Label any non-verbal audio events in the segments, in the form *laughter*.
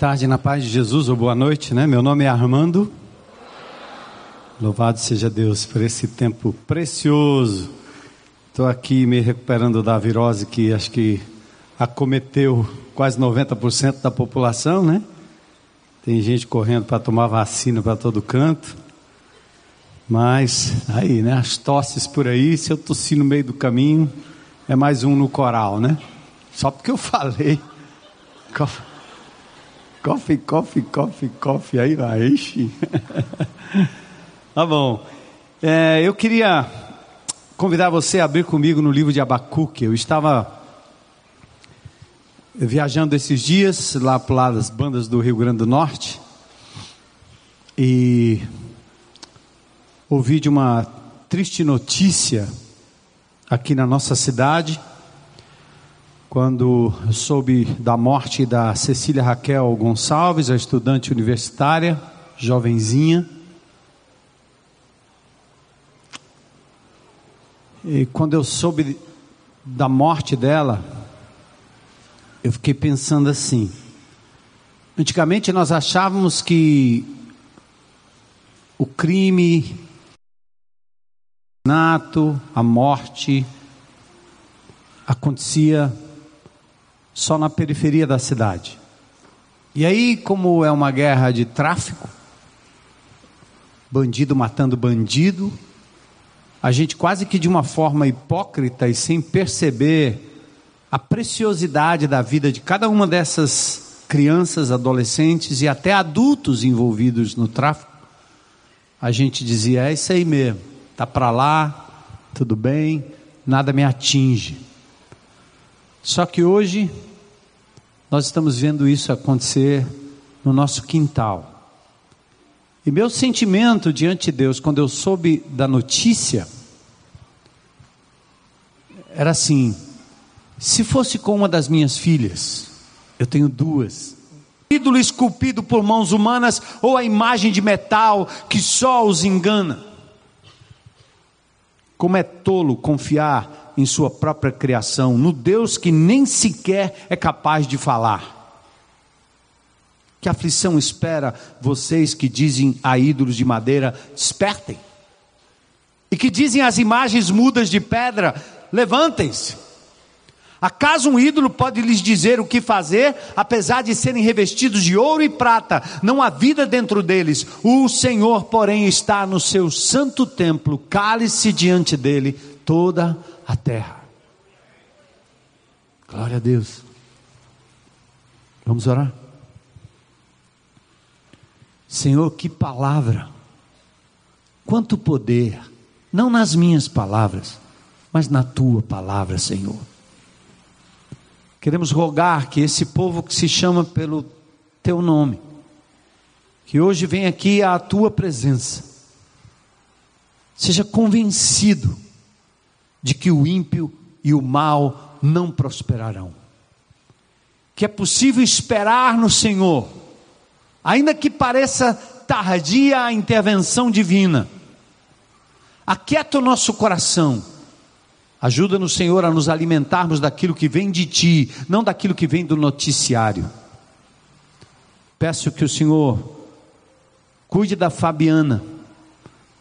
Tarde na paz de Jesus, ou boa noite, né? Meu nome é Armando. Louvado seja Deus por esse tempo precioso. Estou aqui me recuperando da virose que acho que acometeu quase 90% da população, né? Tem gente correndo para tomar vacina para todo canto. Mas aí, né? As tosses por aí, se eu tossir no meio do caminho, é mais um no coral, né? Só porque eu falei. Coffee, coffee, coffee, coffee, aí vai, ixi. *laughs* tá bom. É, eu queria convidar você a abrir comigo no livro de Abacuque. Eu estava viajando esses dias lá para das bandas do Rio Grande do Norte e ouvi de uma triste notícia aqui na nossa cidade quando soube da morte da Cecília Raquel Gonçalves, a estudante universitária, jovenzinha. E quando eu soube da morte dela, eu fiquei pensando assim. Antigamente nós achávamos que o crime, a morte, acontecia só na periferia da cidade. E aí, como é uma guerra de tráfico, bandido matando bandido, a gente quase que de uma forma hipócrita e sem perceber a preciosidade da vida de cada uma dessas crianças, adolescentes e até adultos envolvidos no tráfico, a gente dizia: é isso aí mesmo, tá para lá, tudo bem, nada me atinge. Só que hoje nós estamos vendo isso acontecer no nosso quintal. E meu sentimento diante de Deus, quando eu soube da notícia, era assim: se fosse com uma das minhas filhas, eu tenho duas, ídolo esculpido por mãos humanas ou a imagem de metal que só os engana. Como é tolo confiar em sua própria criação, no Deus que nem sequer é capaz de falar. Que aflição espera vocês que dizem a ídolos de madeira: despertem. E que dizem às imagens mudas de pedra: levantem-se. Acaso um ídolo pode lhes dizer o que fazer, apesar de serem revestidos de ouro e prata? Não há vida dentro deles. O Senhor, porém, está no seu santo templo, cale-se diante dele toda a terra. Glória a Deus. Vamos orar? Senhor, que palavra, quanto poder, não nas minhas palavras, mas na tua palavra, Senhor. Queremos rogar que esse povo que se chama pelo teu nome, que hoje vem aqui à tua presença, seja convencido de que o ímpio e o mal não prosperarão. Que é possível esperar no Senhor, ainda que pareça tardia a intervenção divina. Aquieta o nosso coração. Ajuda-nos, Senhor, a nos alimentarmos daquilo que vem de Ti, não daquilo que vem do noticiário. Peço que o Senhor cuide da Fabiana,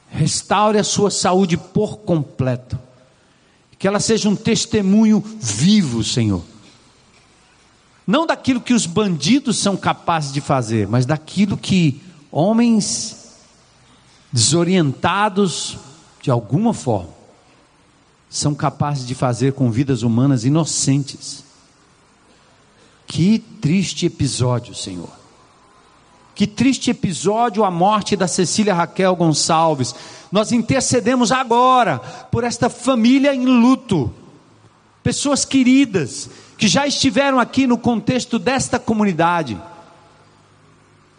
restaure a sua saúde por completo que ela seja um testemunho vivo, Senhor. Não daquilo que os bandidos são capazes de fazer, mas daquilo que homens desorientados de alguma forma são capazes de fazer com vidas humanas inocentes. Que triste episódio, Senhor. Que triste episódio a morte da Cecília Raquel Gonçalves. Nós intercedemos agora por esta família em luto, pessoas queridas que já estiveram aqui no contexto desta comunidade.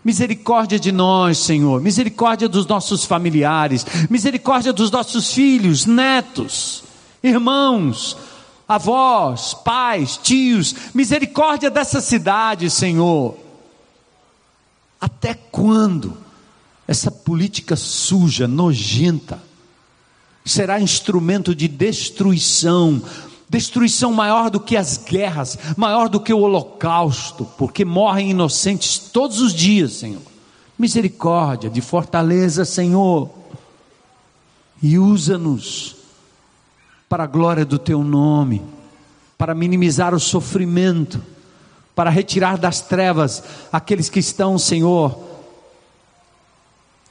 Misericórdia de nós, Senhor, misericórdia dos nossos familiares, misericórdia dos nossos filhos, netos, irmãos, avós, pais, tios, misericórdia dessa cidade, Senhor. Até quando? essa política suja, nojenta, será instrumento de destruição destruição maior do que as guerras, maior do que o holocausto, porque morrem inocentes todos os dias, Senhor. Misericórdia, de fortaleza, Senhor, e usa-nos para a glória do Teu nome, para minimizar o sofrimento, para retirar das trevas aqueles que estão, Senhor,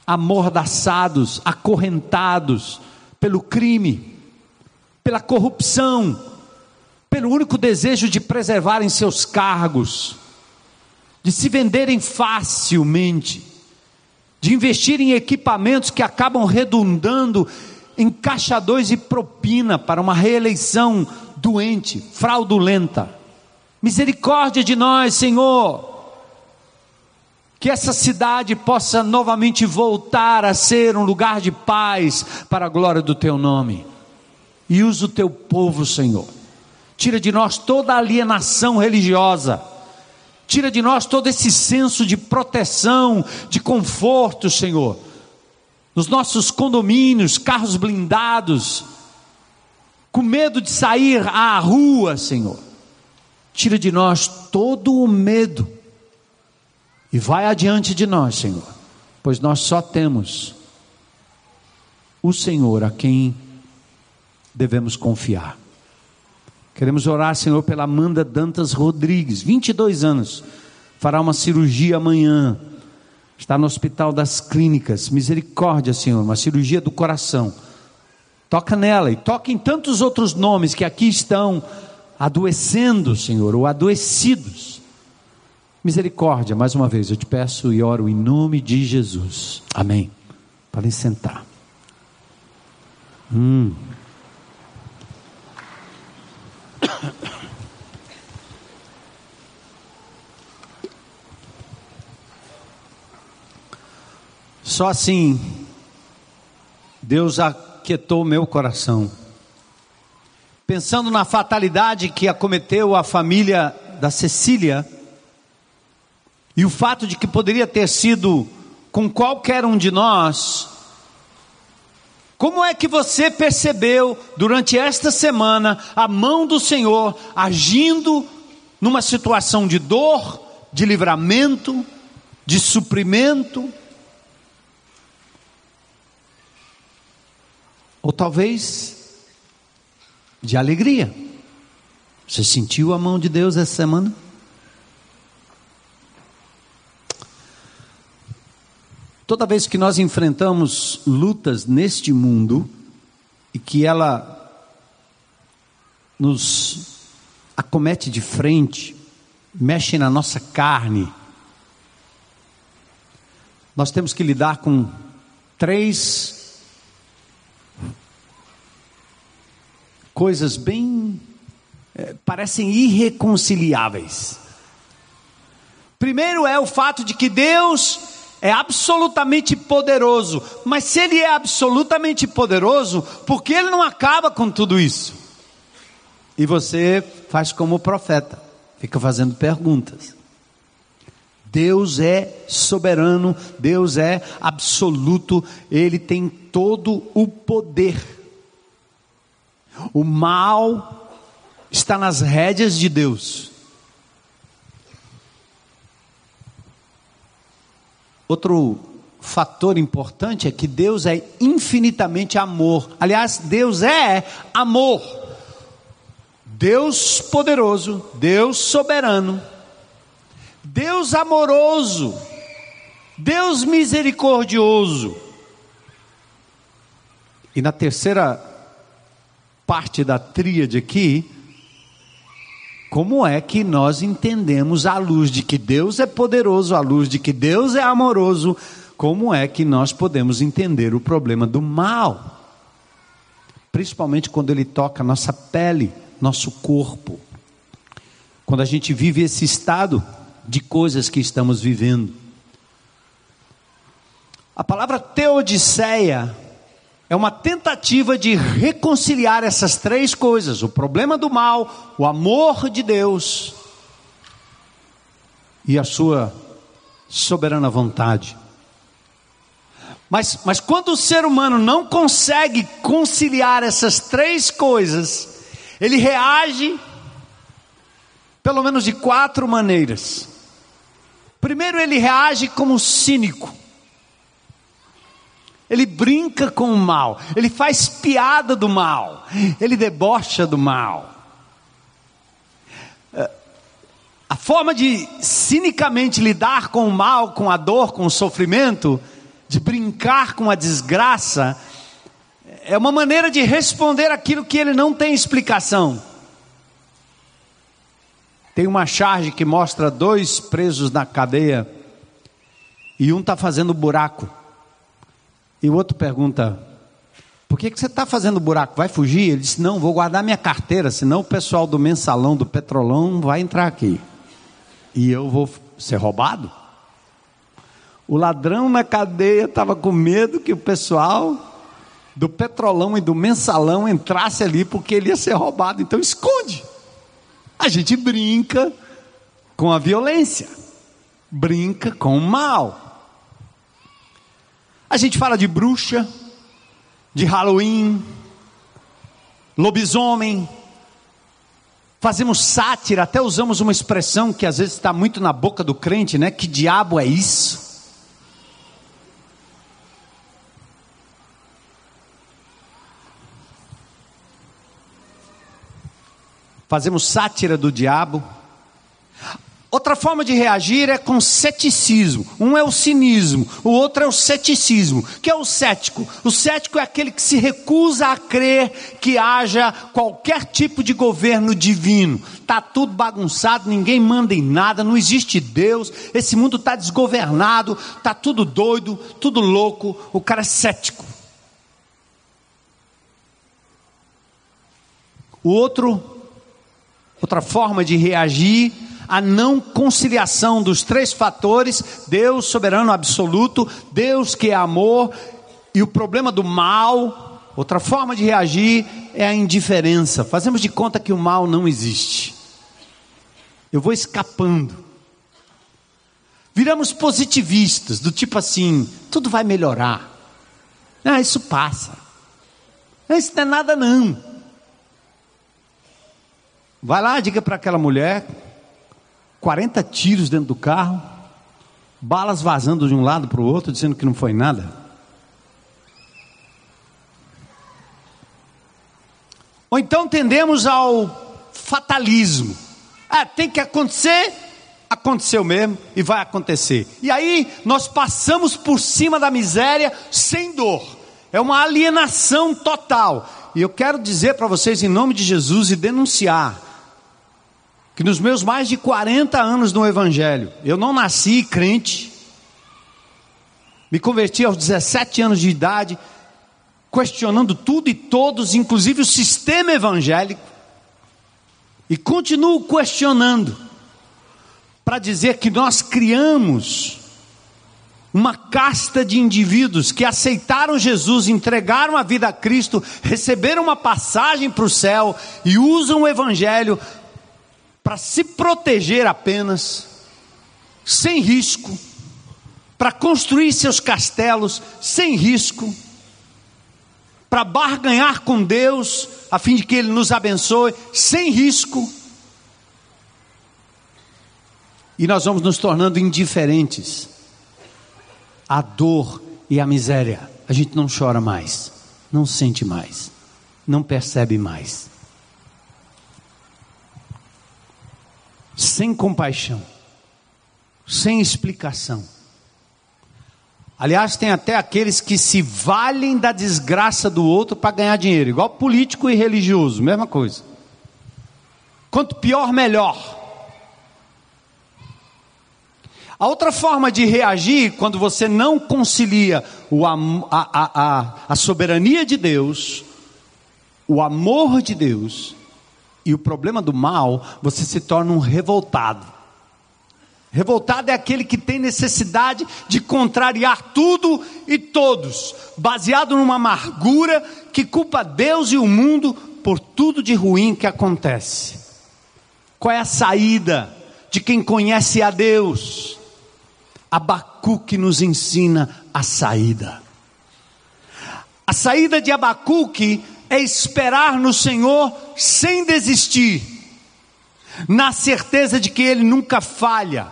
amordaçados, acorrentados pelo crime, pela corrupção, pelo único desejo de preservarem seus cargos, de se venderem facilmente, de investir em equipamentos que acabam redundando em caixa e propina para uma reeleição doente, fraudulenta. Misericórdia de nós, Senhor. Que essa cidade possa novamente voltar a ser um lugar de paz para a glória do teu nome. E usa o teu povo, Senhor tira de nós toda alienação religiosa, tira de nós todo esse senso de proteção, de conforto, Senhor. Nos nossos condomínios, carros blindados, com medo de sair à rua, Senhor. Tira de nós todo o medo e vai adiante de nós, Senhor, pois nós só temos o Senhor a quem devemos confiar. Queremos orar, Senhor, pela Amanda Dantas Rodrigues, 22 anos, fará uma cirurgia amanhã, está no Hospital das Clínicas. Misericórdia, Senhor, uma cirurgia do coração. Toca nela e toca em tantos outros nomes que aqui estão adoecendo, Senhor, ou adoecidos. Misericórdia, mais uma vez eu te peço e oro em nome de Jesus. Amém. Podem sentar. Hum. Só assim, Deus aquietou meu coração. Pensando na fatalidade que acometeu a família da Cecília, e o fato de que poderia ter sido com qualquer um de nós, como é que você percebeu durante esta semana a mão do Senhor agindo numa situação de dor, de livramento, de suprimento? Ou talvez de alegria. Você sentiu a mão de Deus essa semana? Toda vez que nós enfrentamos lutas neste mundo e que ela nos acomete de frente, mexe na nossa carne, nós temos que lidar com três coisas bem é, parecem irreconciliáveis. Primeiro é o fato de que Deus é absolutamente poderoso. Mas se ele é absolutamente poderoso, por que ele não acaba com tudo isso? E você faz como o profeta, fica fazendo perguntas. Deus é soberano, Deus é absoluto, Ele tem todo o poder. O mal está nas rédeas de Deus. Outro fator importante é que Deus é infinitamente amor. Aliás, Deus é amor. Deus poderoso, Deus soberano, Deus amoroso, Deus misericordioso. E na terceira parte da tríade aqui, como é que nós entendemos à luz de que Deus é poderoso, à luz de que Deus é amoroso, como é que nós podemos entender o problema do mal? Principalmente quando ele toca nossa pele, nosso corpo. Quando a gente vive esse estado de coisas que estamos vivendo. A palavra teodiceia é uma tentativa de reconciliar essas três coisas: o problema do mal, o amor de Deus e a sua soberana vontade. Mas, mas quando o ser humano não consegue conciliar essas três coisas, Ele reage, pelo menos de quatro maneiras. Primeiro, ele reage como cínico. Ele brinca com o mal, ele faz piada do mal, ele debocha do mal. A forma de cinicamente lidar com o mal, com a dor, com o sofrimento, de brincar com a desgraça, é uma maneira de responder aquilo que ele não tem explicação. Tem uma charge que mostra dois presos na cadeia e um está fazendo buraco. E o outro pergunta: Por que, que você está fazendo buraco? Vai fugir? Ele disse: Não, vou guardar minha carteira, senão o pessoal do mensalão, do petrolão vai entrar aqui e eu vou ser roubado? O ladrão na cadeia estava com medo que o pessoal do petrolão e do mensalão entrasse ali porque ele ia ser roubado. Então esconde. A gente brinca com a violência, brinca com o mal. A gente fala de bruxa, de Halloween, lobisomem, fazemos sátira, até usamos uma expressão que às vezes está muito na boca do crente, né? Que diabo é isso? Fazemos sátira do diabo. Outra forma de reagir é com ceticismo. Um é o cinismo, o outro é o ceticismo. Que é o cético? O cético é aquele que se recusa a crer que haja qualquer tipo de governo divino. Tá tudo bagunçado, ninguém manda em nada, não existe Deus. Esse mundo está desgovernado, tá tudo doido, tudo louco. O cara é cético. O outro, outra forma de reagir a não conciliação dos três fatores: Deus soberano absoluto, Deus que é amor, e o problema do mal. Outra forma de reagir é a indiferença. Fazemos de conta que o mal não existe. Eu vou escapando. Viramos positivistas, do tipo assim: tudo vai melhorar. Ah, isso passa. Ah, isso não é nada, não. Vai lá, diga para aquela mulher 40 tiros dentro do carro, balas vazando de um lado para o outro, dizendo que não foi nada. Ou então tendemos ao fatalismo. Ah, tem que acontecer, aconteceu mesmo e vai acontecer. E aí nós passamos por cima da miséria sem dor. É uma alienação total. E eu quero dizer para vocês, em nome de Jesus, e denunciar que nos meus mais de 40 anos no Evangelho, eu não nasci crente, me converti aos 17 anos de idade, questionando tudo e todos, inclusive o sistema evangélico, e continuo questionando, para dizer que nós criamos uma casta de indivíduos que aceitaram Jesus, entregaram a vida a Cristo, receberam uma passagem para o céu e usam o Evangelho para se proteger apenas, sem risco, para construir seus castelos sem risco, para barganhar com Deus, a fim de que Ele nos abençoe, sem risco. E nós vamos nos tornando indiferentes à dor e à miséria. A gente não chora mais, não sente mais, não percebe mais. Sem compaixão, sem explicação. Aliás, tem até aqueles que se valem da desgraça do outro para ganhar dinheiro, igual político e religioso, mesma coisa. Quanto pior, melhor. A outra forma de reagir, quando você não concilia o, a, a, a, a soberania de Deus, o amor de Deus, e o problema do mal, você se torna um revoltado. Revoltado é aquele que tem necessidade de contrariar tudo e todos, baseado numa amargura que culpa Deus e o mundo por tudo de ruim que acontece. Qual é a saída de quem conhece a Deus? Abacuque nos ensina a saída. A saída de Abacuque é esperar no Senhor sem desistir, na certeza de que Ele nunca falha,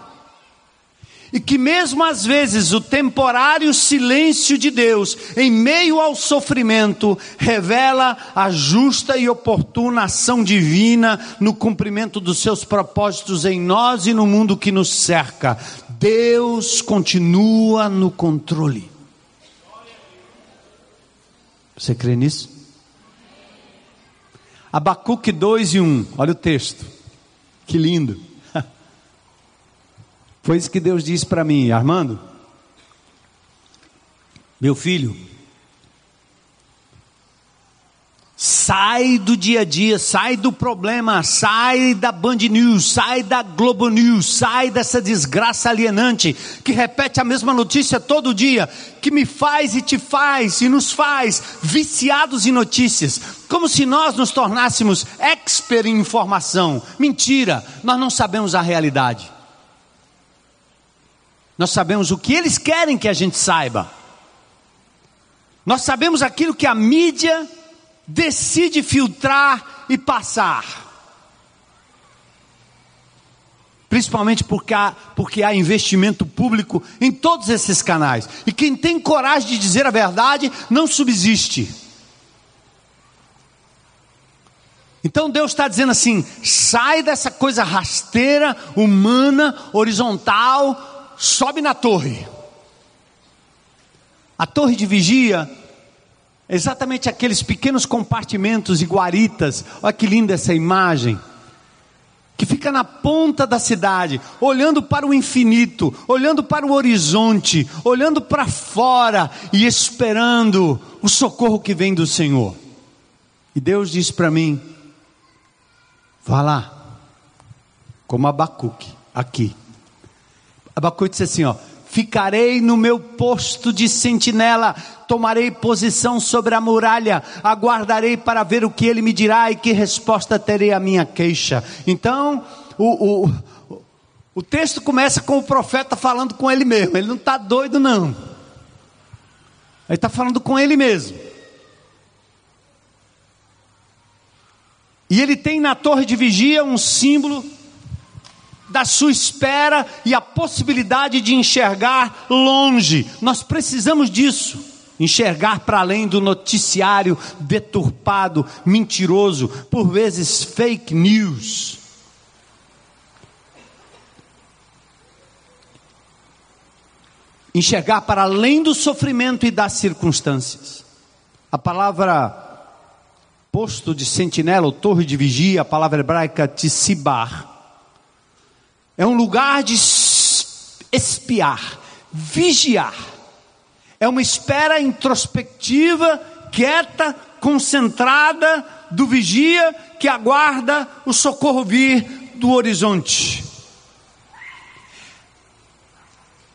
e que mesmo às vezes o temporário silêncio de Deus, em meio ao sofrimento, revela a justa e oportuna ação divina no cumprimento dos seus propósitos em nós e no mundo que nos cerca. Deus continua no controle. Você crê nisso? Abacuque 2 e 1, olha o texto, que lindo. *laughs* Foi isso que Deus disse para mim, Armando, meu filho, Sai do dia a dia, sai do problema, sai da Band News, sai da Globo News, sai dessa desgraça alienante que repete a mesma notícia todo dia, que me faz e te faz e nos faz viciados em notícias, como se nós nos tornássemos expert em informação. Mentira, nós não sabemos a realidade. Nós sabemos o que eles querem que a gente saiba. Nós sabemos aquilo que a mídia decide filtrar e passar. Principalmente porque há, porque há investimento público em todos esses canais. E quem tem coragem de dizer a verdade não subsiste. Então Deus está dizendo assim: sai dessa coisa rasteira, humana, horizontal, sobe na torre. A torre de vigia Exatamente aqueles pequenos compartimentos e guaritas. Olha que linda essa imagem. Que fica na ponta da cidade, olhando para o infinito, olhando para o horizonte, olhando para fora e esperando o socorro que vem do Senhor. E Deus disse para mim: vá lá, como Abacuque, aqui. Abacuque disse assim: ó, ficarei no meu posto de sentinela, tomarei posição sobre a muralha, aguardarei para ver o que ele me dirá e que resposta terei à minha queixa. Então, o, o, o texto começa com o profeta falando com ele mesmo, ele não está doido, não, ele está falando com ele mesmo. E ele tem na torre de vigia um símbolo da sua espera e a possibilidade de enxergar longe. Nós precisamos disso. Enxergar para além do noticiário deturpado, mentiroso, por vezes fake news. Enxergar para além do sofrimento e das circunstâncias. A palavra posto de sentinela ou torre de vigia, a palavra hebraica tisibar, é um lugar de espiar, vigiar. É uma espera introspectiva, quieta, concentrada do vigia que aguarda o socorro vir do horizonte.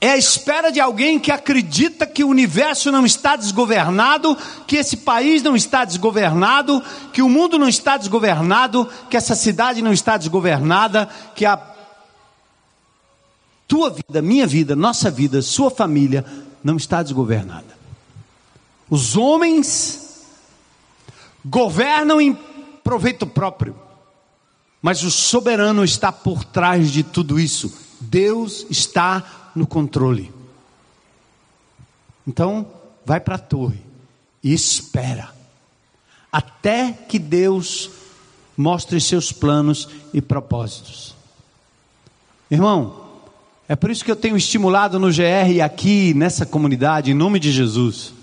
É a espera de alguém que acredita que o universo não está desgovernado, que esse país não está desgovernado, que o mundo não está desgovernado, que essa cidade não está desgovernada, que a tua vida, minha vida, nossa vida, sua família não está desgovernada. Os homens governam em proveito próprio, mas o soberano está por trás de tudo isso. Deus está no controle. Então, vai para a torre e espera, até que Deus mostre seus planos e propósitos. Irmão, é por isso que eu tenho estimulado no GR aqui, nessa comunidade, em nome de Jesus.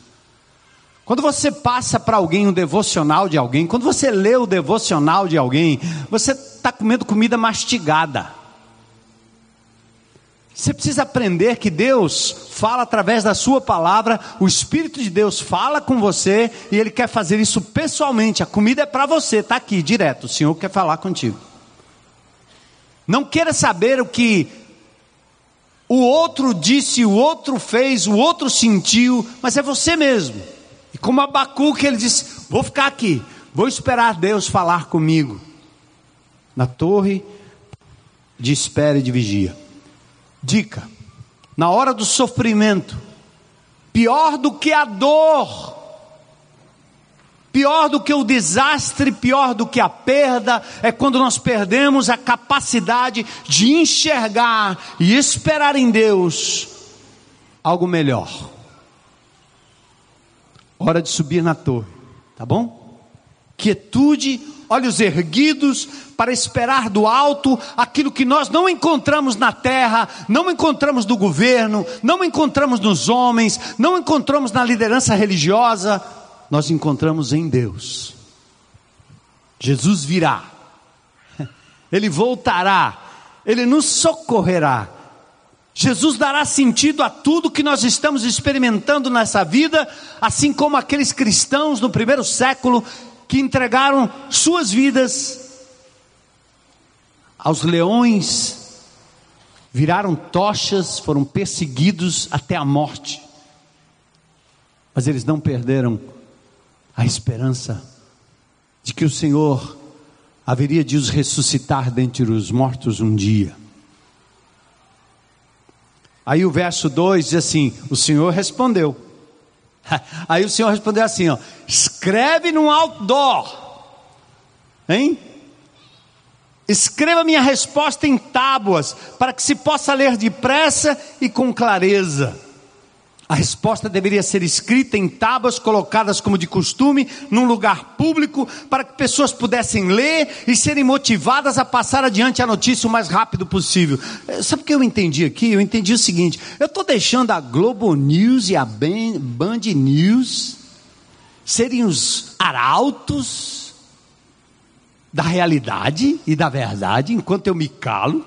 Quando você passa para alguém um devocional de alguém, quando você lê o devocional de alguém, você está comendo comida mastigada. Você precisa aprender que Deus fala através da Sua palavra, o Espírito de Deus fala com você e Ele quer fazer isso pessoalmente. A comida é para você, está aqui direto. O Senhor quer falar contigo. Não queira saber o que o outro disse, o outro fez, o outro sentiu, mas é você mesmo. E como Abacuque, ele disse: Vou ficar aqui, vou esperar Deus falar comigo. Na torre de espera e de vigia. Dica: na hora do sofrimento, pior do que a dor, Pior do que o desastre, pior do que a perda, é quando nós perdemos a capacidade de enxergar e esperar em Deus algo melhor. Hora de subir na torre, tá bom? Quietude, olhos erguidos para esperar do alto aquilo que nós não encontramos na terra, não encontramos no governo, não encontramos nos homens, não encontramos na liderança religiosa nós encontramos em Deus. Jesus virá, *laughs* Ele voltará, Ele nos socorrerá. Jesus dará sentido a tudo que nós estamos experimentando nessa vida, assim como aqueles cristãos no primeiro século que entregaram suas vidas aos leões, viraram tochas, foram perseguidos até a morte, mas eles não perderam a esperança de que o Senhor haveria de os ressuscitar dentre os mortos um dia. Aí o verso 2 diz assim: O Senhor respondeu. *laughs* Aí o Senhor respondeu assim: ó, escreve no outdoor, hein? Escreva minha resposta em tábuas, para que se possa ler depressa e com clareza. A resposta deveria ser escrita em tábuas colocadas como de costume num lugar público para que pessoas pudessem ler e serem motivadas a passar adiante a notícia o mais rápido possível. Eh, sabe o que eu entendi aqui? Eu entendi o seguinte: eu estou deixando a Globo News e a Band News serem os arautos da realidade e da verdade enquanto eu me calo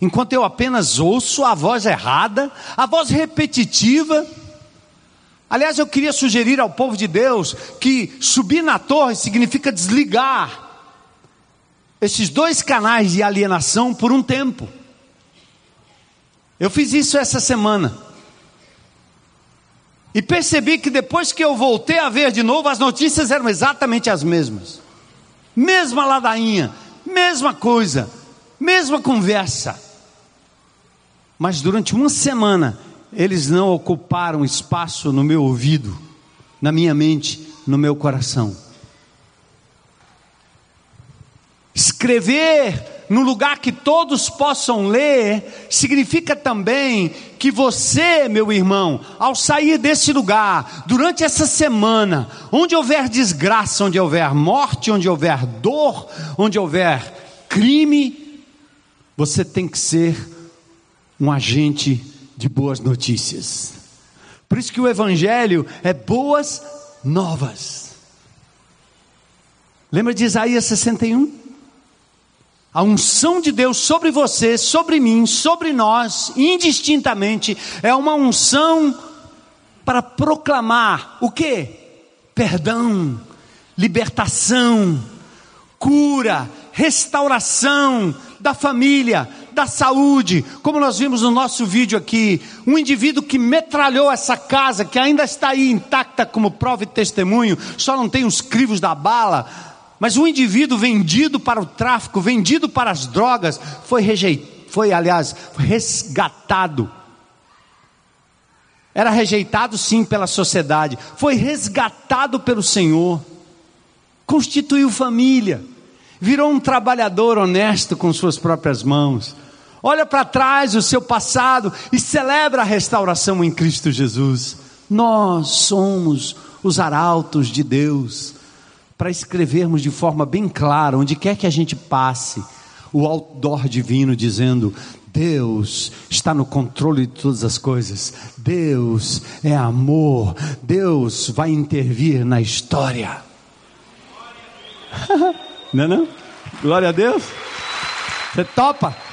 enquanto eu apenas ouço a voz errada, a voz repetitiva. Aliás, eu queria sugerir ao povo de Deus que subir na torre significa desligar esses dois canais de alienação por um tempo. Eu fiz isso essa semana. E percebi que depois que eu voltei a ver de novo, as notícias eram exatamente as mesmas. Mesma ladainha, mesma coisa, mesma conversa. Mas durante uma semana, eles não ocuparam espaço no meu ouvido, na minha mente, no meu coração. Escrever no lugar que todos possam ler, significa também que você, meu irmão, ao sair desse lugar, durante essa semana, onde houver desgraça, onde houver morte, onde houver dor, onde houver crime, você tem que ser um agente de boas notícias. Por isso que o Evangelho é boas novas. Lembra de Isaías 61? A unção de Deus sobre você, sobre mim, sobre nós, indistintamente, é uma unção para proclamar o que? Perdão, libertação, cura, restauração da família, da saúde, como nós vimos no nosso vídeo aqui, um indivíduo que metralhou essa casa, que ainda está aí intacta como prova e testemunho, só não tem os crivos da bala, mas um indivíduo vendido para o tráfico, vendido para as drogas, foi rejeitado, foi aliás, resgatado. Era rejeitado sim pela sociedade, foi resgatado pelo Senhor, constituiu família, virou um trabalhador honesto com suas próprias mãos Olha para trás o seu passado e celebra a restauração em Cristo Jesus. Nós somos os arautos de Deus para escrevermos de forma bem clara, onde quer que a gente passe, o outdoor divino dizendo: Deus está no controle de todas as coisas, Deus é amor, Deus vai intervir na história. *laughs* não é não? Glória a Deus. Você topa?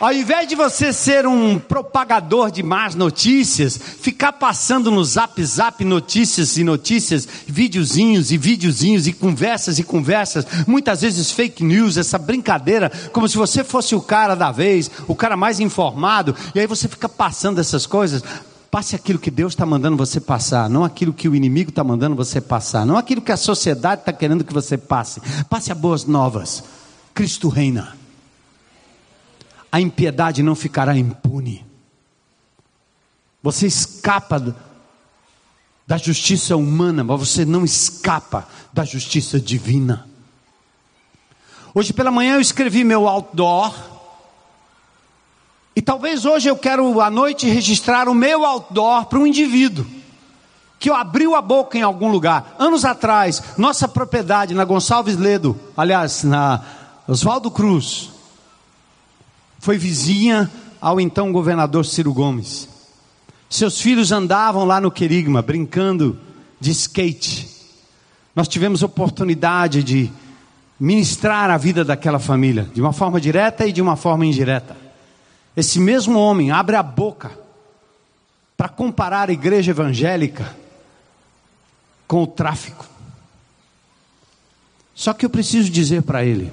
Ao invés de você ser um propagador de más notícias, ficar passando no zap zap notícias e notícias, videozinhos e videozinhos e conversas e conversas, muitas vezes fake news, essa brincadeira, como se você fosse o cara da vez, o cara mais informado, e aí você fica passando essas coisas. Passe aquilo que Deus está mandando você passar, não aquilo que o inimigo está mandando você passar, não aquilo que a sociedade está querendo que você passe. Passe a boas novas. Cristo reina a impiedade não ficará impune. Você escapa da justiça humana, mas você não escapa da justiça divina. Hoje pela manhã eu escrevi meu outdoor. E talvez hoje eu quero à noite registrar o meu outdoor para um indivíduo que abriu a boca em algum lugar. Anos atrás, nossa propriedade na Gonçalves Ledo, aliás, na Oswaldo Cruz, foi vizinha ao então governador Ciro Gomes. Seus filhos andavam lá no Querigma, brincando de skate. Nós tivemos oportunidade de ministrar a vida daquela família, de uma forma direta e de uma forma indireta. Esse mesmo homem abre a boca para comparar a igreja evangélica com o tráfico. Só que eu preciso dizer para ele,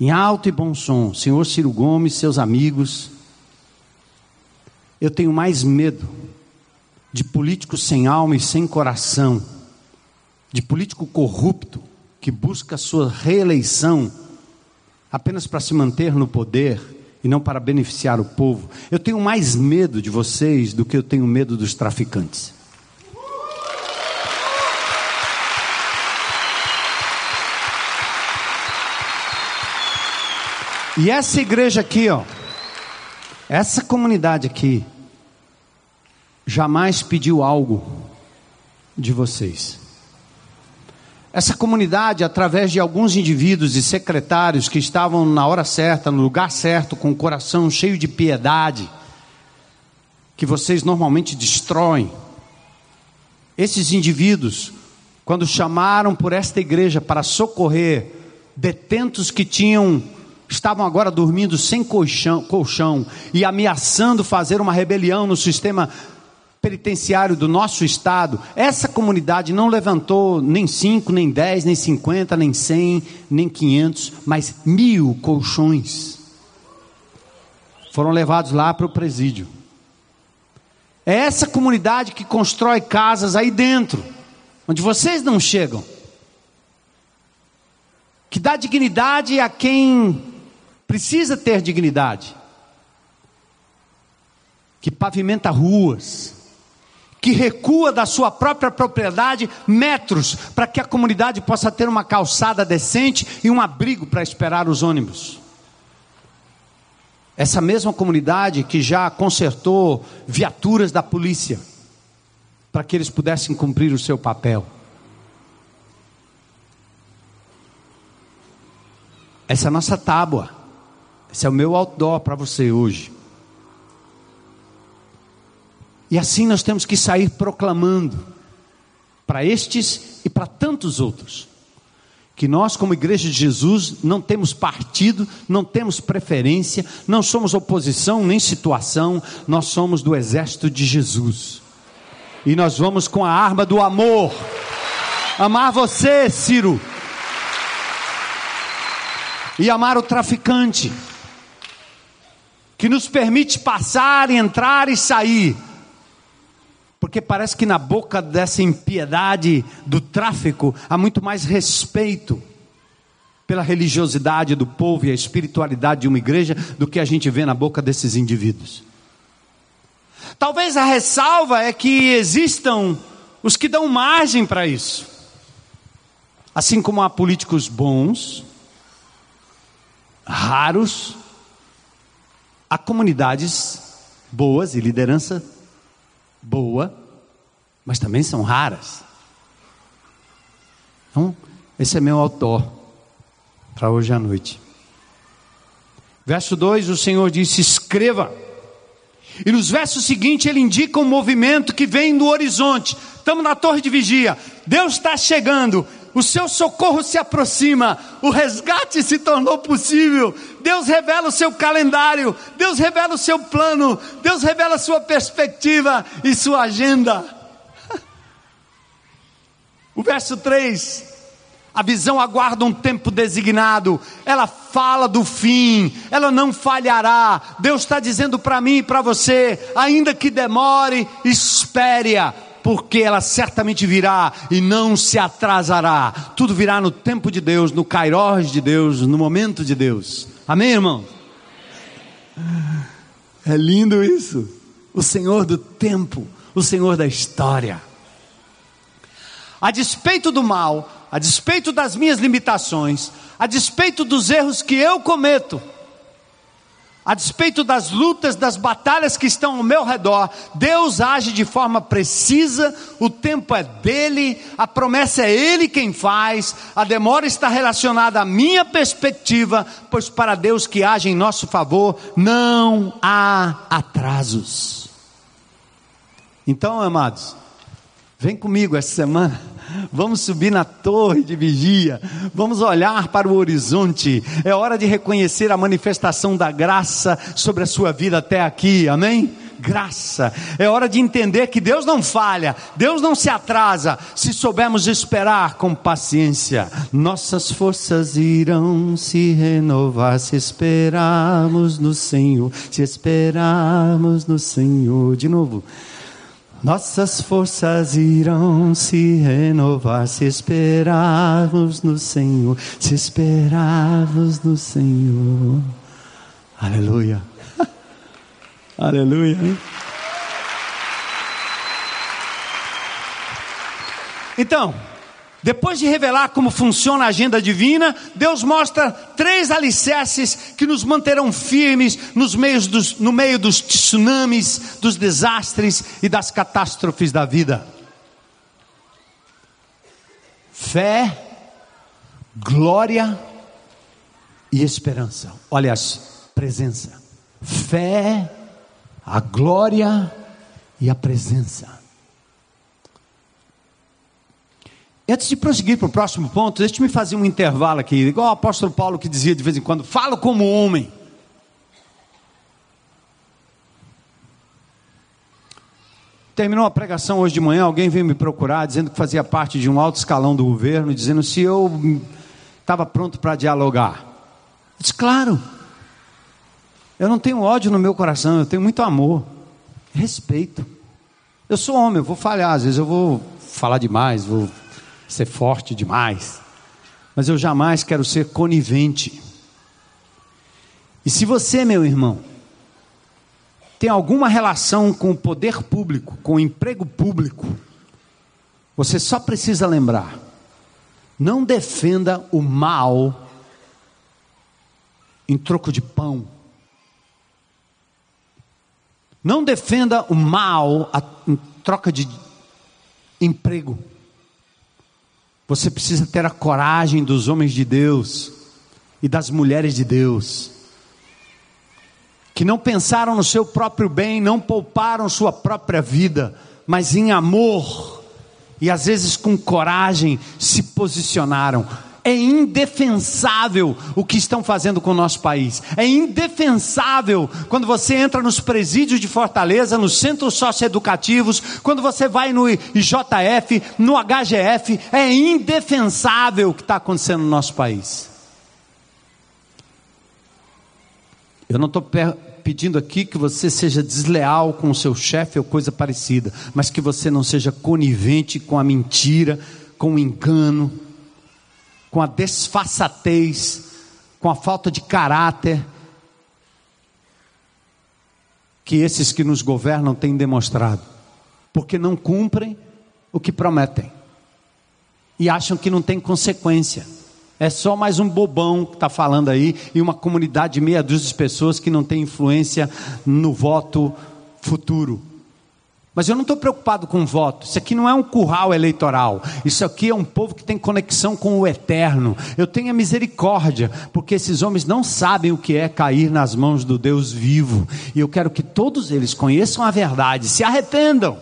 em alto e bom som, senhor Ciro Gomes, seus amigos, eu tenho mais medo de político sem alma e sem coração, de político corrupto que busca sua reeleição apenas para se manter no poder e não para beneficiar o povo. Eu tenho mais medo de vocês do que eu tenho medo dos traficantes. E essa igreja aqui, ó, essa comunidade aqui, jamais pediu algo de vocês. Essa comunidade, através de alguns indivíduos e secretários que estavam na hora certa, no lugar certo, com o coração cheio de piedade, que vocês normalmente destroem, esses indivíduos, quando chamaram por esta igreja para socorrer detentos que tinham estavam agora dormindo sem colchão, colchão e ameaçando fazer uma rebelião no sistema penitenciário do nosso estado, essa comunidade não levantou nem 5, nem 10, nem 50, nem 100, nem 500, mas mil colchões. Foram levados lá para o presídio. É essa comunidade que constrói casas aí dentro, onde vocês não chegam, que dá dignidade a quem precisa ter dignidade, que pavimenta ruas, que recua da sua própria propriedade metros para que a comunidade possa ter uma calçada decente e um abrigo para esperar os ônibus. Essa mesma comunidade que já consertou viaturas da polícia para que eles pudessem cumprir o seu papel. Essa é a nossa tábua. Esse é o meu outdoor para você hoje. E assim nós temos que sair proclamando para estes e para tantos outros que nós, como Igreja de Jesus, não temos partido, não temos preferência, não somos oposição nem situação, nós somos do exército de Jesus. E nós vamos com a arma do amor. Amar você, Ciro. E amar o traficante que nos permite passar, entrar e sair. Porque parece que na boca dessa impiedade do tráfico há muito mais respeito pela religiosidade do povo e a espiritualidade de uma igreja do que a gente vê na boca desses indivíduos. Talvez a ressalva é que existam os que dão margem para isso. Assim como há políticos bons, raros, há comunidades boas e liderança boa, mas também são raras. Então, esse é meu autor para hoje à noite. Verso 2: o Senhor disse: escreva. E nos versos seguintes ele indica um movimento que vem do horizonte. Estamos na torre de vigia. Deus está chegando o seu socorro se aproxima, o resgate se tornou possível. Deus revela o seu calendário, Deus revela o seu plano, Deus revela a sua perspectiva e sua agenda. *laughs* O verso 3, a visão aguarda um tempo designado, ela fala do fim, ela não falhará. Deus está dizendo para mim e para você, ainda que demore, espere-a porque ela certamente virá e não se atrasará. Tudo virá no tempo de Deus, no kairós de Deus, no momento de Deus. Amém, irmão? É lindo isso. O Senhor do tempo, o Senhor da história. a despeito do mal, a despeito das minhas limitações, a despeito dos erros que eu cometo, a despeito das lutas, das batalhas que estão ao meu redor, Deus age de forma precisa, o tempo é dele, a promessa é ele quem faz, a demora está relacionada à minha perspectiva, pois para Deus que age em nosso favor não há atrasos. Então, amados, vem comigo essa semana Vamos subir na torre de vigia, vamos olhar para o horizonte. É hora de reconhecer a manifestação da graça sobre a sua vida até aqui, amém? Graça, é hora de entender que Deus não falha, Deus não se atrasa, se soubermos esperar com paciência, nossas forças irão se renovar, se esperarmos no Senhor, se esperarmos no Senhor, de novo. Nossas forças irão se renovar se esperarmos no Senhor, se esperarmos no Senhor. Aleluia. *laughs* Aleluia. Então, depois de revelar como funciona a agenda divina, Deus mostra três alicerces que nos manterão firmes nos meios dos, no meio dos tsunamis, dos desastres e das catástrofes da vida: fé, glória e esperança. Olha as presença: fé, a glória e a presença. E antes de prosseguir para o próximo ponto, deixe-me fazer um intervalo aqui, igual o apóstolo Paulo que dizia de vez em quando: falo como homem. Terminou a pregação hoje de manhã, alguém veio me procurar dizendo que fazia parte de um alto escalão do governo, dizendo se eu estava pronto para dialogar. Eu disse, claro. Eu não tenho ódio no meu coração, eu tenho muito amor, respeito. Eu sou homem, eu vou falhar, às vezes eu vou falar demais, vou ser forte demais, mas eu jamais quero ser conivente. E se você, meu irmão, tem alguma relação com o poder público, com o emprego público, você só precisa lembrar: não defenda o mal em troco de pão. Não defenda o mal em troca de emprego. Você precisa ter a coragem dos homens de Deus e das mulheres de Deus, que não pensaram no seu próprio bem, não pouparam sua própria vida, mas em amor e às vezes com coragem se posicionaram. É indefensável o que estão fazendo com o nosso país. É indefensável quando você entra nos presídios de Fortaleza, nos centros socioeducativos, quando você vai no IJF, no HGF. É indefensável o que está acontecendo no nosso país. Eu não estou pedindo aqui que você seja desleal com o seu chefe ou coisa parecida, mas que você não seja conivente com a mentira, com o engano com a desfaçatez, com a falta de caráter que esses que nos governam têm demonstrado, porque não cumprem o que prometem e acham que não tem consequência. É só mais um bobão que está falando aí e uma comunidade de meia dúzia de pessoas que não tem influência no voto futuro. Mas eu não estou preocupado com voto. Isso aqui não é um curral eleitoral. Isso aqui é um povo que tem conexão com o eterno. Eu tenho a misericórdia, porque esses homens não sabem o que é cair nas mãos do Deus vivo. E eu quero que todos eles conheçam a verdade, se arrependam.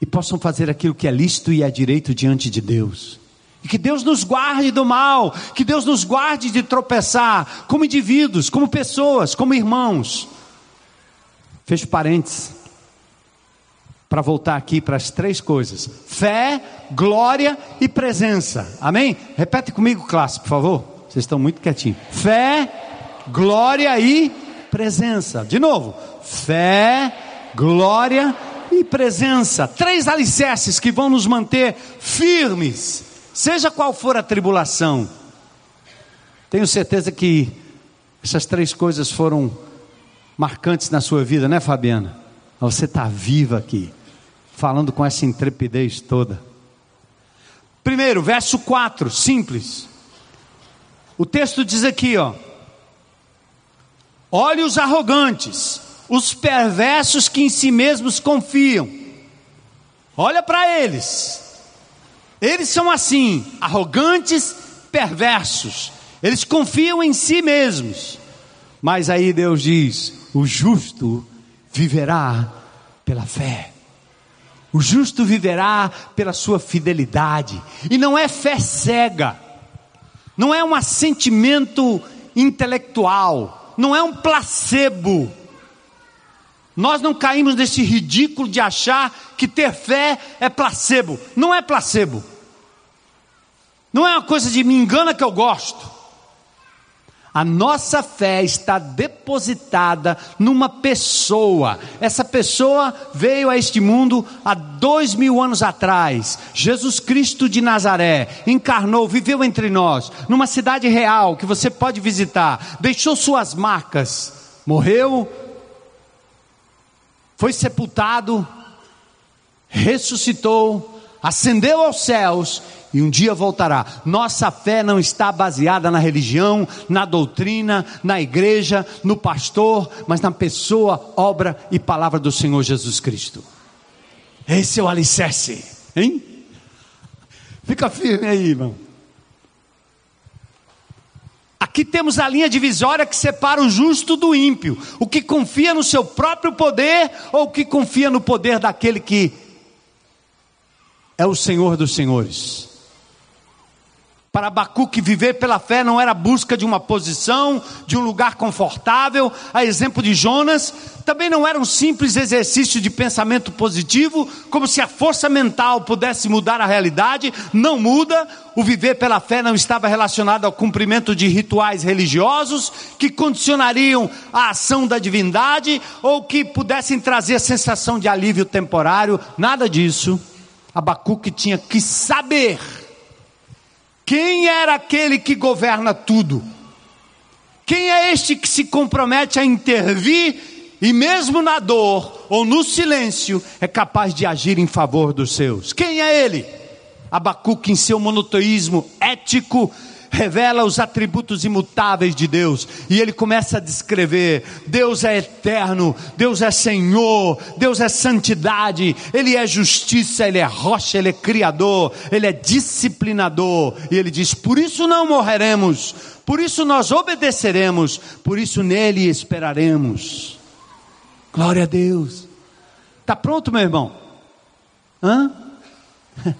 E possam fazer aquilo que é lícito e é direito diante de Deus. E que Deus nos guarde do mal, que Deus nos guarde de tropeçar como indivíduos, como pessoas, como irmãos. Fecho parênteses. Para voltar aqui para as três coisas: fé, glória e presença. Amém? Repete comigo, classe, por favor. Vocês estão muito quietinhos. Fé, glória e presença. De novo: fé, glória e presença. Três alicerces que vão nos manter firmes, seja qual for a tribulação. Tenho certeza que essas três coisas foram marcantes na sua vida, né, Fabiana? Você está viva aqui. falando com essa intrepidez toda. Primeiro, verso 4, simples. O texto diz aqui, ó: Olhe os arrogantes, os perversos que em si mesmos confiam. Olha para eles. Eles são assim, arrogantes, perversos. Eles confiam em si mesmos. Mas aí Deus diz: o justo viverá pela fé. O justo viverá pela sua fidelidade. E não é fé cega, não é um assentimento intelectual, não é um placebo. Nós não caímos nesse ridículo de achar que ter fé é placebo. Não é placebo. Não é uma coisa de me engana que eu gosto. A nossa fé está depositada numa pessoa. Essa pessoa veio a este mundo há dois mil anos atrás. Jesus Cristo de Nazaré encarnou, viveu entre nós, numa cidade real que você pode visitar, deixou suas marcas, morreu, foi sepultado, ressuscitou, ascendeu aos céus e um dia voltará. Nossa fé não está baseada na religião, na doutrina, na igreja, no pastor, mas na pessoa, obra e palavra do Senhor Jesus Cristo. Esse é o alicerce, hein? Fica firme aí, irmão. Aqui temos a linha divisória que separa o justo do ímpio, o que confia no seu próprio poder ou o que confia no poder daquele que é o Senhor dos Senhores. Para Abacuque, viver pela fé não era busca de uma posição, de um lugar confortável, a exemplo de Jonas, também não era um simples exercício de pensamento positivo, como se a força mental pudesse mudar a realidade, não muda. O viver pela fé não estava relacionado ao cumprimento de rituais religiosos que condicionariam a ação da divindade ou que pudessem trazer sensação de alívio temporário, nada disso. Abacuque tinha que saber quem era aquele que governa tudo? Quem é este que se compromete a intervir e, mesmo na dor ou no silêncio, é capaz de agir em favor dos seus? Quem é ele? Abacuque, em seu monoteísmo ético, revela os atributos imutáveis de Deus, e ele começa a descrever: Deus é eterno, Deus é Senhor, Deus é santidade, Ele é justiça, Ele é rocha, Ele é criador, Ele é disciplinador, e ele diz: Por isso não morreremos, por isso nós obedeceremos, por isso nele esperaremos. Glória a Deus. Está pronto, meu irmão? Hã? *laughs*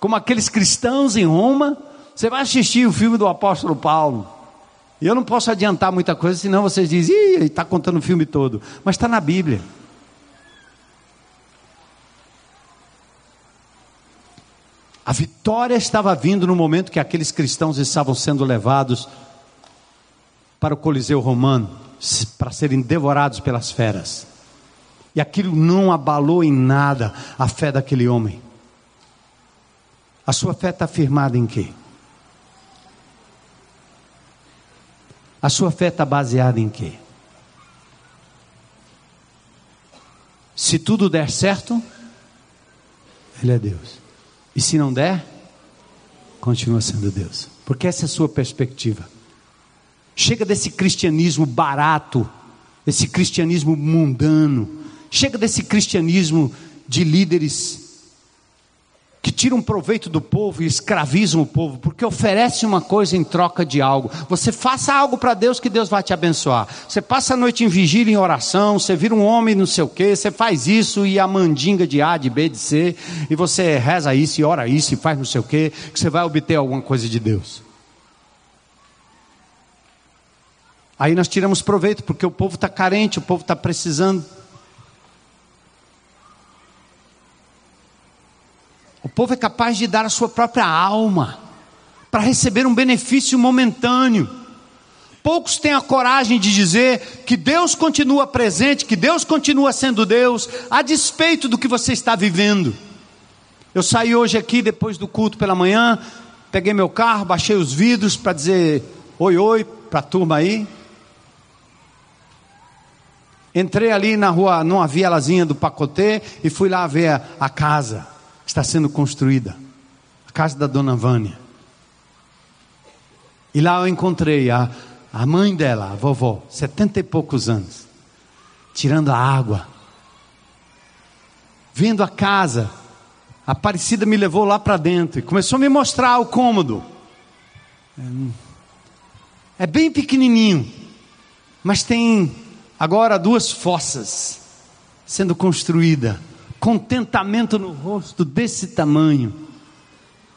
Como aqueles cristãos em Roma você vai assistir o filme do apóstolo Paulo. E eu não posso adiantar muita coisa, senão vocês dizem, ih, está contando o filme todo. Mas está na Bíblia. A vitória estava vindo no momento que aqueles cristãos estavam sendo levados para o Coliseu Romano, para serem devorados pelas feras. E aquilo não abalou em nada a fé daquele homem. A sua fé está firmada em quê? A sua fé está baseada em quê? Se tudo der certo, Ele é Deus. E se não der, continua sendo Deus. Porque essa é a sua perspectiva. Chega desse cristianismo barato, esse cristianismo mundano. Chega desse cristianismo de líderes que tiram proveito do povo e escravizam o povo, porque oferece uma coisa em troca de algo. Você faça algo para Deus que Deus vai te abençoar. Você passa a noite em vigília, em oração, você vira um homem não sei o quê, você faz isso e a mandinga de A, de B, de C, e você reza isso e ora isso e faz não sei o quê, que você vai obter alguma coisa de Deus. Aí nós tiramos proveito, porque o povo está carente, o povo está precisando. Povo é capaz de dar a sua própria alma para receber um benefício momentâneo. Poucos têm a coragem de dizer que Deus continua presente, que Deus continua sendo Deus, a despeito do que você está vivendo. Eu saí hoje aqui, depois do culto pela manhã, peguei meu carro, baixei os vidros para dizer oi, oi para a turma aí. Entrei ali na rua, numa vielazinha do Pacotê e fui lá ver a, casa está sendo construída. A casa da dona Vânia. E lá eu encontrei a, a mãe dela, a vovó, setenta e poucos anos, tirando a água, vendo a casa. A Aparecida me levou lá para dentro e começou a me mostrar o cômodo. É bem pequenininho, mas tem agora duas fossas sendo construída. Contentamento no rosto desse tamanho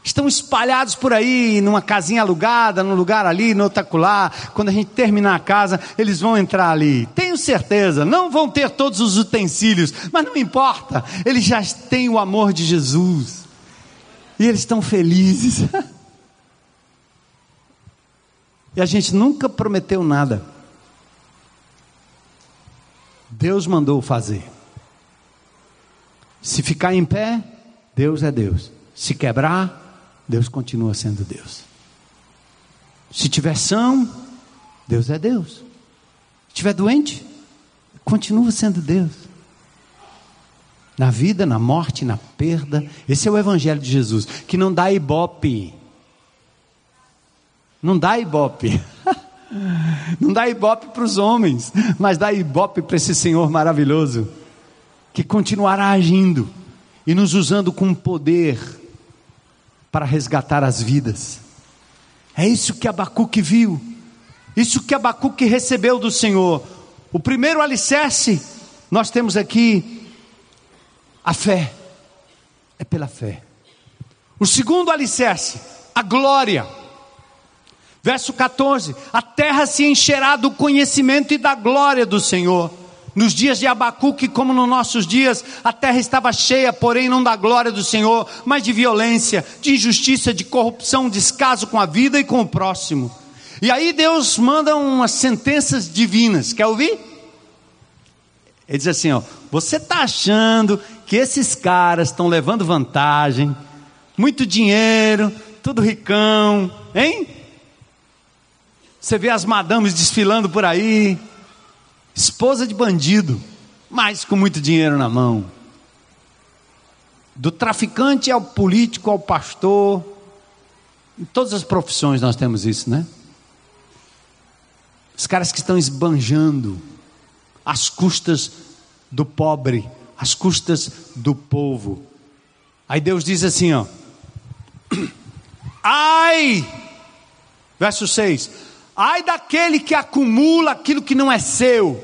estão espalhados por aí, numa casinha alugada, num lugar ali, no otacular. Quando a gente terminar a casa, eles vão entrar ali. Tenho certeza, não vão ter todos os utensílios, mas não importa, eles já têm o amor de Jesus. E eles estão felizes. *laughs* e a gente nunca prometeu nada. Deus mandou fazer. Se ficar em pé, Deus é Deus. Se quebrar, Deus continua sendo Deus. Se tiver são, Deus é Deus. Se tiver doente, continua sendo Deus. Na vida, na morte, na perda, esse é o Evangelho de Jesus, que não dá ibope. Não dá ibope. *laughs* Não dá ibope para os homens, mas dá ibope para esse Senhor maravilhoso, que continuará agindo e nos usando com poder para resgatar as vidas. É isso que Abacuque viu, isso que Abacuque recebeu do Senhor. O primeiro alicerce, nós temos aqui a fé, é pela fé. O segundo alicerce, a glória. Verso 14: A terra se encherá do conhecimento e da glória do Senhor. Nos dias de Abacuque, como nos nossos dias, a terra estava cheia, porém não da glória do Senhor, mas de violência, de injustiça, de corrupção, descaso com a vida e com o próximo. E aí Deus manda umas sentenças divinas. Quer ouvir? Ele diz assim: ó, você está achando que esses caras estão levando vantagem, muito dinheiro, tudo ricão, hein? Você vê as madames desfilando por aí, esposa de bandido, mas com muito dinheiro na mão. Do traficante ao político, ao pastor, em todas as profissões nós temos isso, né? Os caras que estão esbanjando às custas do pobre, às custas do povo. Aí Deus diz assim, ó: *clears throat* Ai! Verso 6: Ai daquele que acumula aquilo que não é seu.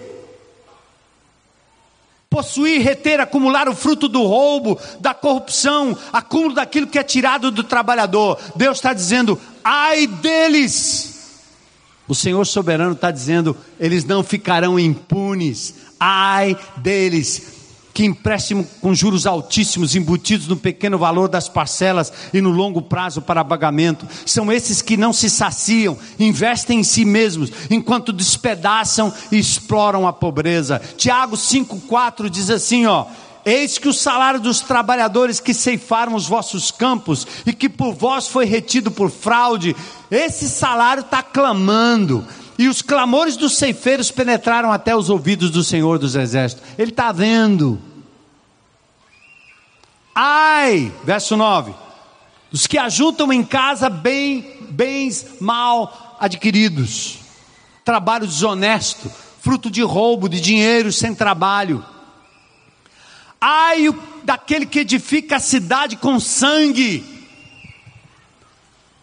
Possuir, reter, acumular o fruto do roubo, da corrupção, acúmulo daquilo que é tirado do trabalhador. Deus está dizendo: ai deles. O Senhor soberano está dizendo: eles não ficarão impunes. Ai deles que empréstimo com juros altíssimos, embutidos no pequeno valor das parcelas e no longo prazo para pagamento, são esses que não se saciam, investem em si mesmos, enquanto despedaçam e exploram a pobreza. Tiago 5,4 diz assim: ó. Eis que o salário dos trabalhadores que ceifaram os vossos campos e que por vós foi retido por fraude, esse salário está clamando, e os clamores dos ceifeiros penetraram até os ouvidos do Senhor dos Exércitos. Ele está vendo. Ai, verso 9: os que ajuntam em casa bem, bens mal adquiridos, trabalho desonesto, fruto de roubo de dinheiro sem trabalho. Ai daquele que edifica a cidade com sangue,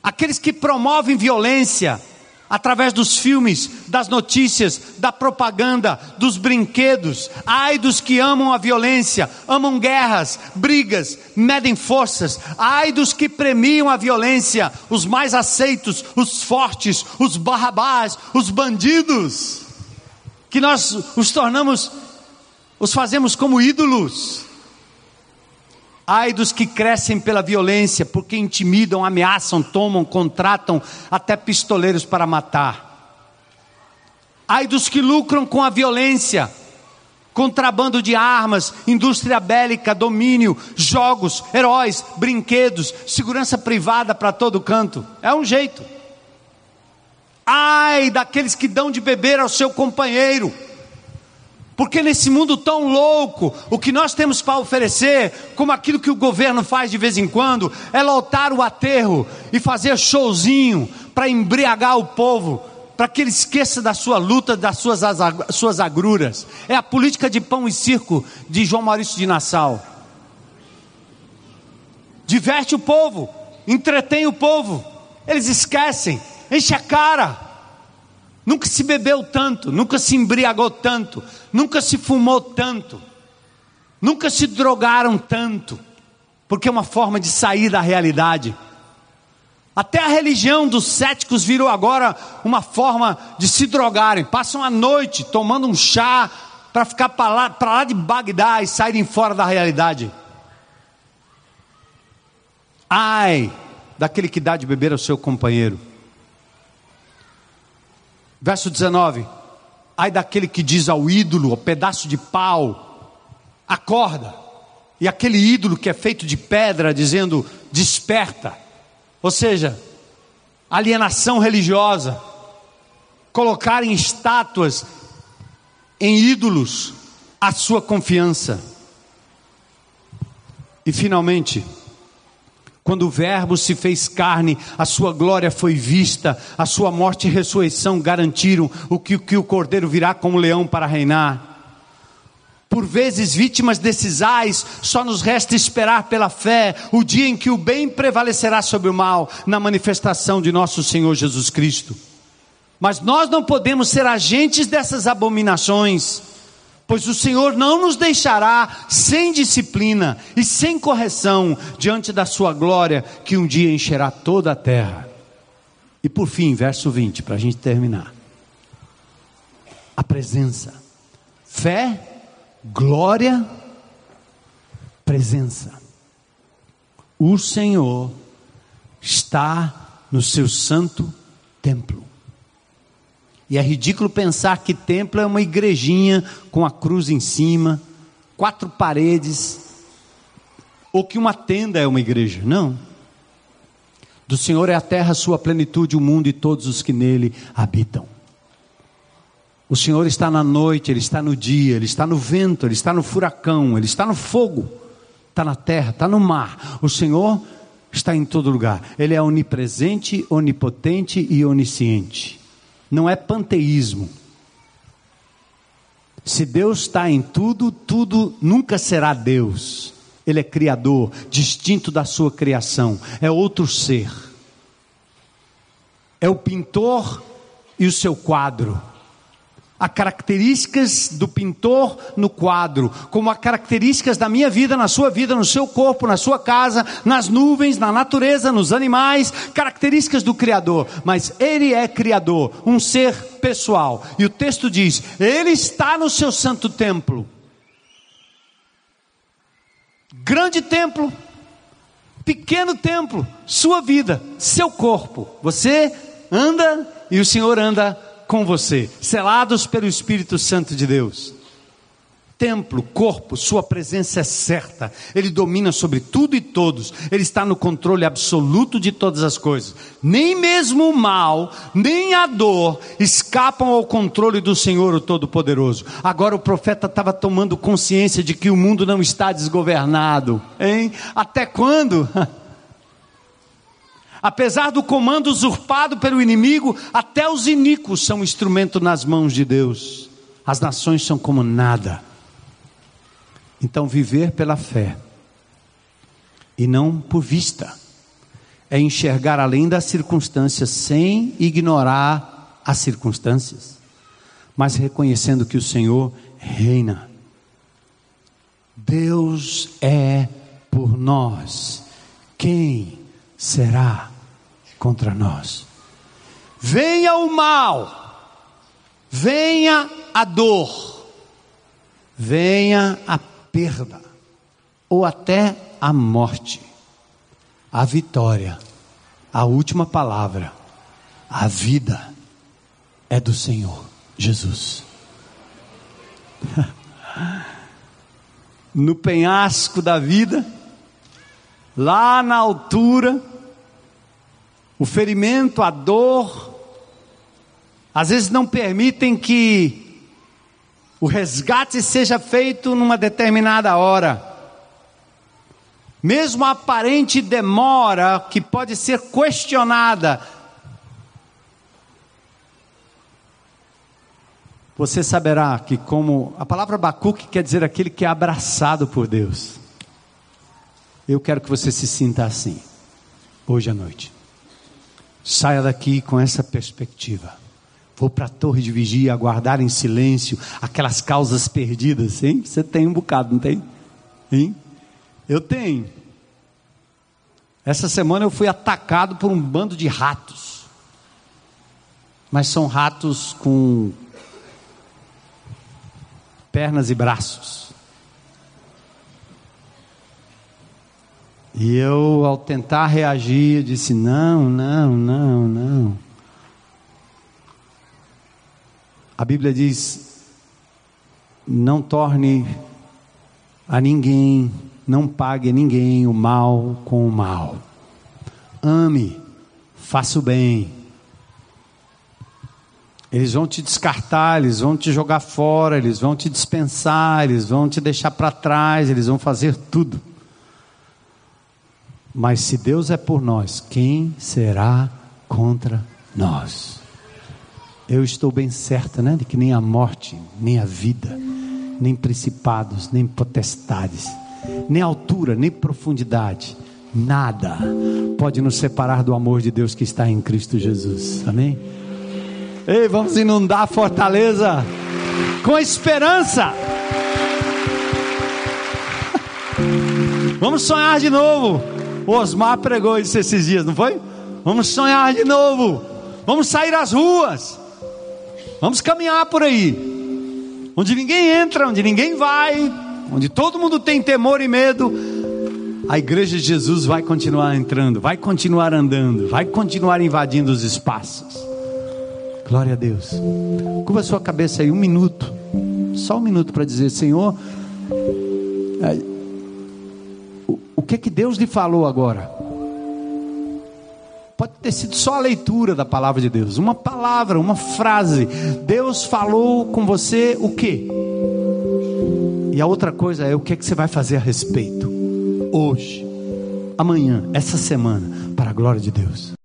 aqueles que promovem violência, através dos filmes, das notícias, da propaganda, dos brinquedos. Ai dos que amam a violência, amam guerras, brigas, medem forças. Ai dos que premiam a violência, os mais aceitos, os fortes, os barrabás, os bandidos, que nós os tornamos, os fazemos como ídolos. Ai dos que crescem pela violência, porque intimidam, ameaçam, tomam, contratam até pistoleiros para matar. Ai dos que lucram com a violência, contrabando de armas, indústria bélica, domínio, jogos, heróis, brinquedos, segurança privada para todo canto. É um jeito. Ai daqueles que dão de beber ao seu companheiro Porque nesse mundo tão louco, o que nós temos para oferecer, como aquilo que o governo faz de vez em quando, é lotar o aterro e fazer showzinho para embriagar o povo, para que ele esqueça da sua luta, das suas, suas agruras. É a política de pão e circo de João Maurício de Nassau. Diverte o povo, entretém o povo, eles esquecem, enche a cara. Nunca se bebeu tanto, nunca se embriagou tanto, nunca se fumou tanto, nunca se drogaram tanto, porque é uma forma de sair da realidade. Até a religião dos céticos virou agora uma forma de se drogarem. Passam a noite tomando um chá para ficar para lá, lá de Bagdá e saírem fora da realidade. Ai daquele que dá de beber ao seu companheiro. Verso 19: Ai daquele que diz ao ídolo, ao pedaço de pau, acorda, e aquele ídolo que é feito de pedra, dizendo, desperta. Ou seja, alienação religiosa, colocar em estátuas, em ídolos, a sua confiança. E finalmente, quando o Verbo se fez carne, a sua glória foi vista, a sua morte e ressurreição garantiram o que, que o Cordeiro virá como leão para reinar. Por vezes, vítimas desses ais, só nos resta esperar pela fé o dia em que o bem prevalecerá sobre o mal, na manifestação de nosso Senhor Jesus Cristo. Mas nós não podemos ser agentes dessas abominações pois o Senhor não nos deixará sem disciplina e sem correção diante da sua glória, que um dia encherá toda a terra. E por fim, verso 20, para a gente terminar: a presença, fé, glória, presença. O Senhor está no seu santo templo. E é ridículo pensar que templo é uma igrejinha com a cruz em cima, quatro paredes, ou que uma tenda é uma igreja. Não. Do Senhor é a terra, a sua plenitude, o mundo e todos os que nele habitam. O Senhor está na noite, Ele está no dia, Ele está no vento, Ele está no furacão, Ele está no fogo, está na terra, está no mar. O Senhor está em todo lugar. Ele é onipresente, onipotente e onisciente não é panteísmo. Se Deus está em tudo, tudo nunca será Deus. Ele é criador, distinto da sua criação, é outro ser. É o pintor e o seu quadro. Há características do pintor no quadro, como há características da minha vida, na sua vida, no seu corpo, na sua casa, nas nuvens, na natureza, nos animais, características do Criador. Mas Ele é Criador, um ser pessoal. E o texto diz: Ele está no seu santo templo. Grande templo, pequeno templo, sua vida, seu corpo. Você anda e o Senhor anda com você, selados pelo Espírito Santo de Deus. Templo, corpo, Sua presença é certa, Ele domina sobre tudo e todos, Ele está no controle absoluto de todas as coisas. Nem mesmo o mal, nem a dor escapam ao controle do Senhor, o Todo-Poderoso. Agora o profeta estava tomando consciência de que o mundo não está desgovernado, hein? Até quando? *laughs* Apesar do comando usurpado pelo inimigo, até os iníquos são instrumento nas mãos de Deus. As nações são como nada. Então, viver pela fé e não por vista é enxergar além das circunstâncias sem ignorar as circunstâncias, mas reconhecendo que o Senhor reina. Deus é por nós. Quem será contra nós. Venha o mal, venha a dor, venha a perda, ou até a morte, a vitória, a última palavra, a vida é do Senhor Jesus. *laughs* no penhasco da vida, lá na altura, o ferimento, a dor, às vezes não permitem que o resgate seja feito numa determinada hora. Mesmo a aparente demora, que pode ser questionada, você saberá que, como a palavra Abacuque quer dizer aquele que é abraçado por Deus. Eu quero que você se sinta assim, hoje à noite. Saia daqui com essa perspectiva. Vou para a torre de vigia, aguardar em silêncio aquelas causas perdidas, hein? Você tem um bocado, não tem? Hein? Eu tenho. Essa semana eu fui atacado por um bando de ratos. Mas são ratos com pernas e braços. E eu, ao tentar reagir, disse: não, não, não, não. A Bíblia diz: não torne a ninguém, não pague a ninguém o mal com o mal. Ame, faça o bem. Eles vão te descartar, eles vão te jogar fora, eles vão te dispensar, eles vão te deixar para trás, eles vão fazer tudo. Mas se Deus é por nós, quem será contra nós? Eu estou bem certa, né, de que nem a morte, nem a vida, nem principados, nem potestades, nem altura, nem profundidade, nada pode nos separar do amor de Deus que está em Cristo Jesus. Amém? Ei, vamos inundar a fortaleza com esperança. *laughs* Vamos sonhar de novo. O Osmar pregou isso esses dias, não foi? Vamos sonhar de novo. Vamos sair às ruas. Vamos caminhar por aí. Onde ninguém entra, onde ninguém vai, onde todo mundo tem temor e medo. A igreja de Jesus vai continuar entrando, vai continuar andando, vai continuar invadindo os espaços. Glória a Deus. Curva sua cabeça aí um minuto, só um minuto para dizer: Senhor, é, o, que é que Deus lhe falou agora? Pode ter sido só a leitura da palavra de Deus, uma palavra, uma frase. Deus falou com você o quê? E a outra coisa é o que é que você vai fazer a respeito hoje, amanhã, essa semana, para a glória de Deus.